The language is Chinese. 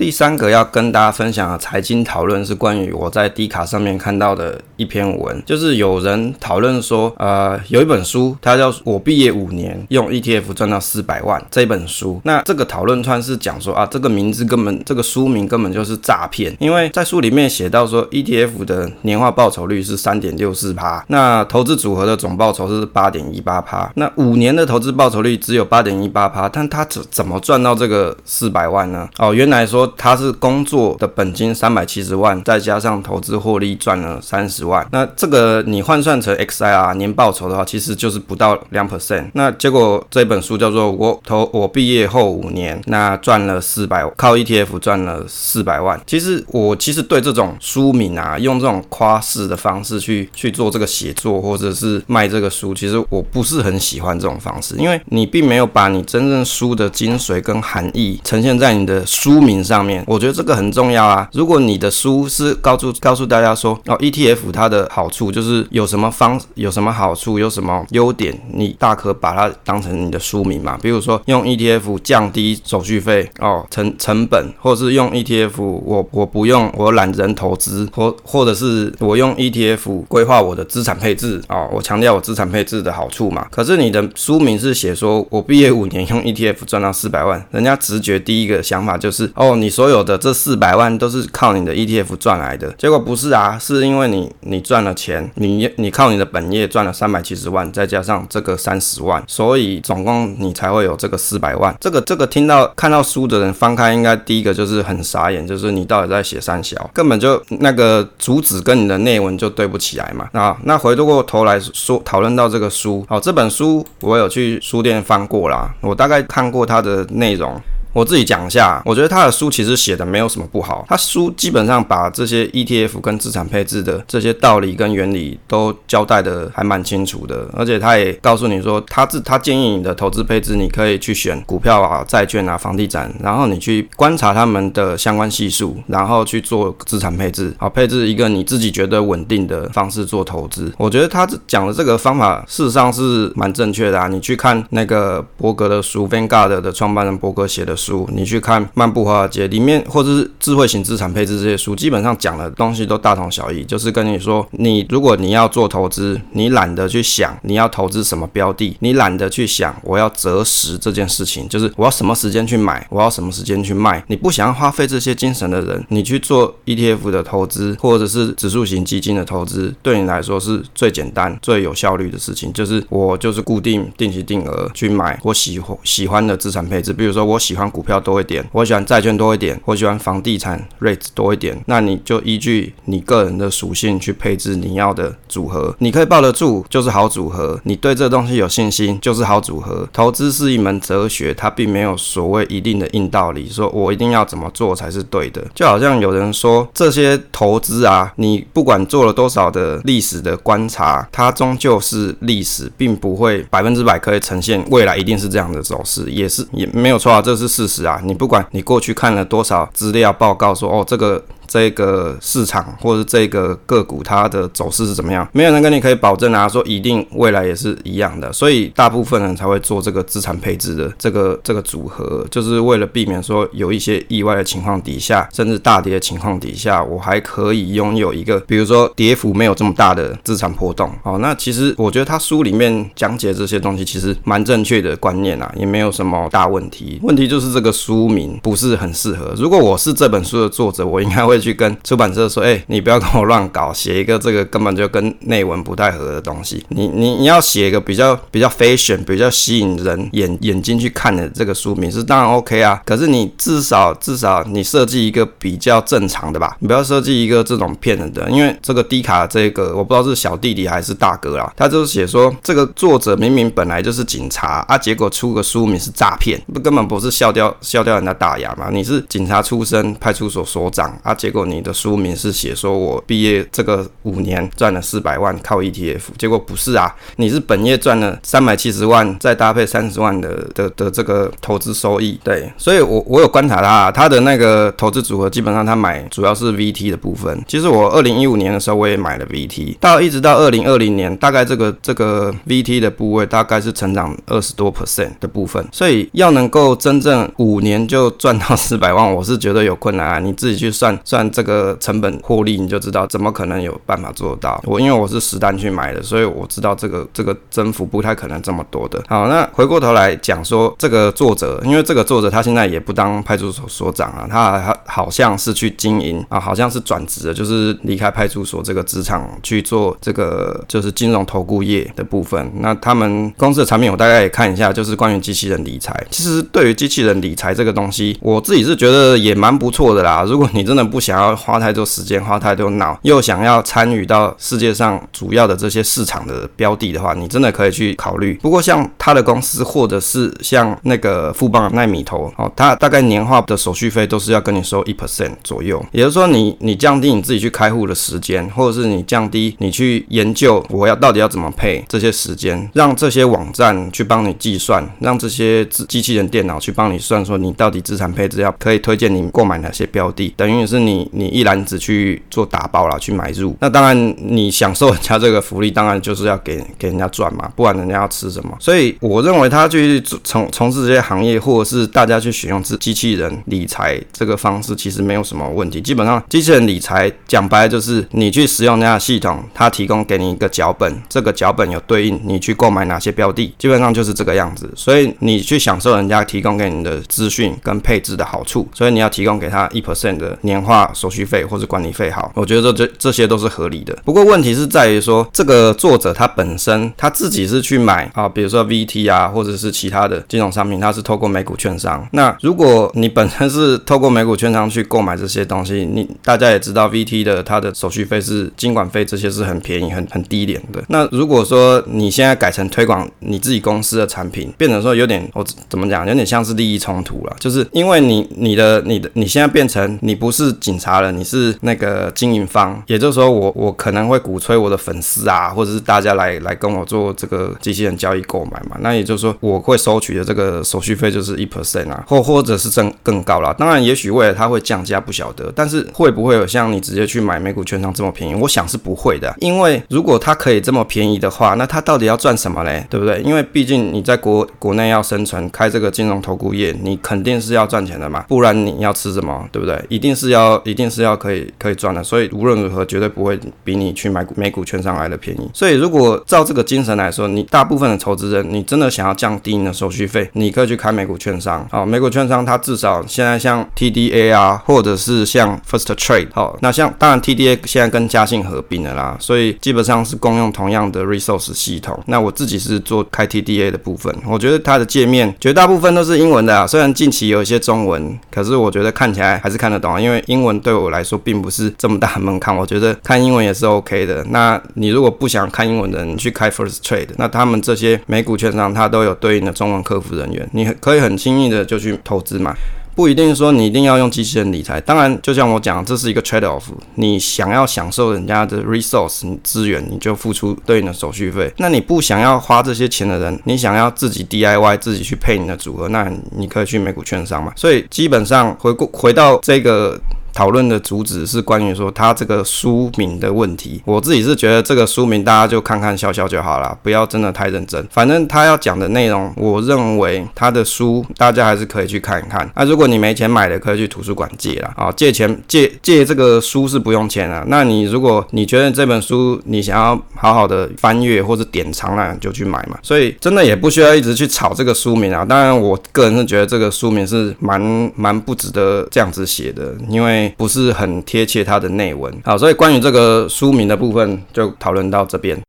第三个要跟大家分享的财经讨论是关于我在 D 卡上面看到的一篇文，就是有人讨论说，呃，有一本书，它叫《我毕业五年用 ETF 赚到四百万》这本书。那这个讨论串是讲说啊，这个名字根本，这个书名根本就是诈骗，因为在书里面写到说，ETF 的年化报酬率是三点六四趴，那投资组合的总报酬是八点一八趴，那五年的投资报酬率只有八点一八趴，但他怎怎么赚到这个四百万呢？哦，原来说他是工作的本金三百七十万，再加上投资获利赚了三十万，那这个你换算成 XIR 年报酬的话，其实就是不到两 percent。那结果这本书叫做我投我毕业后五年，那赚了四百，靠 ETF 赚了四百万。其实我其实对这种书名啊，用这种夸饰的方式去去做这个写作，或者是卖这个书，其实我不是很喜欢这种方式，因为你并没有把你真正书的精髓跟含义呈现在你的书名上上面。我觉得这个很重要啊。如果你的书是告诉告诉大家说哦，ETF 它的好处就是有什么方有什么好处，有什么优点，你大可把它当成你的书名嘛。比如说用 ETF 降低手续费哦，成成本，或者是用 ETF 我我不用我懒人投资，或或者是我用 ETF 规划我的资产配置哦，我强调我资产配置的好处嘛。可是你的书名是写说我毕业五年用 ETF 赚到四百万，人家直觉第一个想法就是哦，你所有的这四百万都是靠你的 ETF 赚来的。结果不是啊，是因为你你赚了钱，你你靠你的本业赚了三百七十万，再加上这个三十万，所以总共你才会有这个四百万。这个这个听到看到书的人翻开，应该第一个就是很傻眼，就是你到底在写三小，根本就那个主旨跟你的内文就对不起来嘛。啊，那回过头来说讨论到这个书，好，这本书我有去书店翻过啦，我大概看过它的内容。我自己讲一下，我觉得他的书其实写的没有什么不好，他书基本上把这些 ETF 跟资产配置的这些道理跟原理都交代的还蛮清楚的，而且他也告诉你说，他自他建议你的投资配置，你可以去选股票啊、债券啊、房地产，然后你去观察他们的相关系数，然后去做资产配置，好，配置一个你自己觉得稳定的方式做投资。我觉得他讲的这个方法事实上是蛮正确的啊，你去看那个伯格的书，Vanguard 的创办人伯格写的。书，你去看《漫步华尔街》里面，或者是智慧型资产配置这些书，基本上讲的东西都大同小异，就是跟你说，你如果你要做投资，你懒得去想你要投资什么标的，你懒得去想我要择时这件事情，就是我要什么时间去买，我要什么时间去卖，你不想要花费这些精神的人，你去做 ETF 的投资，或者是指数型基金的投资，对你来说是最简单、最有效率的事情，就是我就是固定定期定额去买我喜欢喜欢的资产配置，比如说我喜欢。股票多一点，我喜欢债券多一点，我喜欢房地产 rate 多一点，那你就依据你个人的属性去配置你要的组合，你可以抱得住就是好组合，你对这东西有信心就是好组合。投资是一门哲学，它并没有所谓一定的硬道理，说我一定要怎么做才是对的。就好像有人说这些投资啊，你不管做了多少的历史的观察，它终究是历史，并不会百分之百可以呈现未来一定是这样的走势，也是也没有错啊，这是。事实啊，你不管你过去看了多少资料报告说，哦这个。这个市场或者这个个股它的走势是怎么样？没有人跟你可以保证啊，说一定未来也是一样的。所以大部分人才会做这个资产配置的这个这个组合，就是为了避免说有一些意外的情况底下，甚至大跌的情况底下，我还可以拥有一个，比如说跌幅没有这么大的资产波动。哦，那其实我觉得他书里面讲解这些东西其实蛮正确的观念啊，也没有什么大问题。问题就是这个书名不是很适合。如果我是这本书的作者，我应该会。去跟出版社说，哎、你不要跟我乱搞，写一个这个根本就跟内文不太合的东西。你 你你要写一个比较比较 fashion、比较吸引人眼眼睛去看的这个书名是当然 OK 啊。可是你至少至少你设计一个比较正常的吧，你不要设计一个这种骗人的。因为这个 D 卡这个我不知道是小弟弟还是大哥啦，他就是写说这个作者明明本来就是警察啊，结果出个书名是诈骗，不根本不是笑掉笑掉人家大牙嘛。你是警察出身，派出所所长啊，结结果你的书名是写说我毕业这个五年赚了四百万靠 ETF，结果不是啊，你是本业赚了三百七十万，再搭配三十万的的的这个投资收益，对，所以我我有观察他，他的那个投资组合基本上他买主要是 VT 的部分。其实我二零一五年的时候我也买了 VT，到一直到二零二零年，大概这个这个 VT 的部位大概是成长二十多 percent 的部分，所以要能够真正五年就赚到四百万，我是觉得有困难啊。你自己去算算算这个成本获利，你就知道怎么可能有办法做到。我因为我是实单去买的，所以我知道这个这个增幅不太可能这么多的。好，那回过头来讲说这个作者，因为这个作者他现在也不当派出所所长啊，他好像是去经营啊，好像是转职的，就是离开派出所这个职场去做这个就是金融投顾业的部分。那他们公司的产品我大概也看一下，就是关于机器人理财。其实对于机器人理财这个东西，我自己是觉得也蛮不错的啦。如果你真的不想想要花太多时间、花太多脑，又想要参与到世界上主要的这些市场的标的的话，你真的可以去考虑。不过像他的公司，或者是像那个富邦奈米投哦，他大概年化的手续费都是要跟你收一 percent 左右。也就是说你，你你降低你自己去开户的时间，或者是你降低你去研究我要到底要怎么配这些时间，让这些网站去帮你计算，让这些机器人电脑去帮你算，说你到底资产配置要可以推荐你购买哪些标的，等于是你你你一篮子去做打包了去买入。那当然你享受人家这个福利，当然就是要给给人家赚嘛，不然人家要吃什么？所以我认为他去从从事这些行业，或者是大家去使用机机器人理财这个方式，其实没有什么问题。基本上机器人理财讲白就是你去使用人家的系统，它提供给你一个脚本，这个脚本有对应你去购买哪些标的，基本上就是这个样子。所以你去享受人家提供给你的资讯跟配置的好处，所以你要提供给他一 percent 的年化手续费或者管理费，好，我觉得这这这些都是合理的。不过问题是在于说，这个作者他本身他自己是去买啊，比如说 VT 啊，或者是其他的金融商品，他是透过美股券商。那如果你本身是透过美股券商去购买这些东西，你大家也知道 VT 的它的手续费是经管费这些是很便宜、很很低廉的。那如果说你现在改成推广你自己公司的产品，变成说有点我怎么讲，有点像是利益冲突了，就是因为你你的你的你现在变成你不是警察了，你是那个经营方，也就是说我我可能会鼓吹我的粉丝啊，或者是大家来来跟我做这个机器人交易购买嘛，那也就是说我会收取的这个手续费就是一 percent 啊，或或者是更更高了。当然也许未来它会降价不晓得，但是会不会有像你直接去买美股券商这么便宜？我想是不会的，因为如果它可以这么便宜的话，那它到底要赚什么嘞？对不对？因为毕竟你在国国内要生存，开这个金融投顾业，你肯定是要赚钱的嘛，不然你要吃什么？对不对？一定是要一定是要可以可以赚的，所以无论如何绝对不会比你去买美股券商来的便宜。所以如果照这个精神来说，你大部分的投资人，你真的想要降低你的手续费，你可以去开美股券商。好，美股券商它至少现在像 TDA 啊，或者是像 First Trade，好，那像当然 TDA 现在跟嘉信合并了啦，所以基本上是共用同样的 resource 系统。那我自己是做开 TDA 的部分，我觉得它的界面绝大部分都是英文的啊，虽然近期有一些中文，可是我觉得看起来还是看得懂啊，因为英文对我来说并不是这么大门槛，我觉得看英文也是 OK 的。那你如果不想看英文的，你去开 First Trade，那他们这些美股券商它都有对应的中文客服人员，你可以很轻易的就去投资嘛。不一定说你一定要用机器人理财，当然，就像我讲，这是一个 trade off。你想要享受人家的 resource 资源，你就付出对应的手续费。那你不想要花这些钱的人，你想要自己 DIY 自己去配你的组合，那你可以去美股券商嘛。所以基本上回顾回到这个。讨论的主旨是关于说他这个书名的问题，我自己是觉得这个书名大家就看看笑笑就好了，不要真的太认真。反正他要讲的内容，我认为他的书大家还是可以去看一看。那、啊、如果你没钱买的，可以去图书馆借啦。啊，借钱借借这个书是不用钱的。那你如果你觉得这本书你想要好好的翻阅或者典藏了，就去买嘛。所以真的也不需要一直去炒这个书名啊。当然，我个人是觉得这个书名是蛮蛮不值得这样子写的，因为不是很贴切它的内文，好，所以关于这个书名的部分就讨论到这边。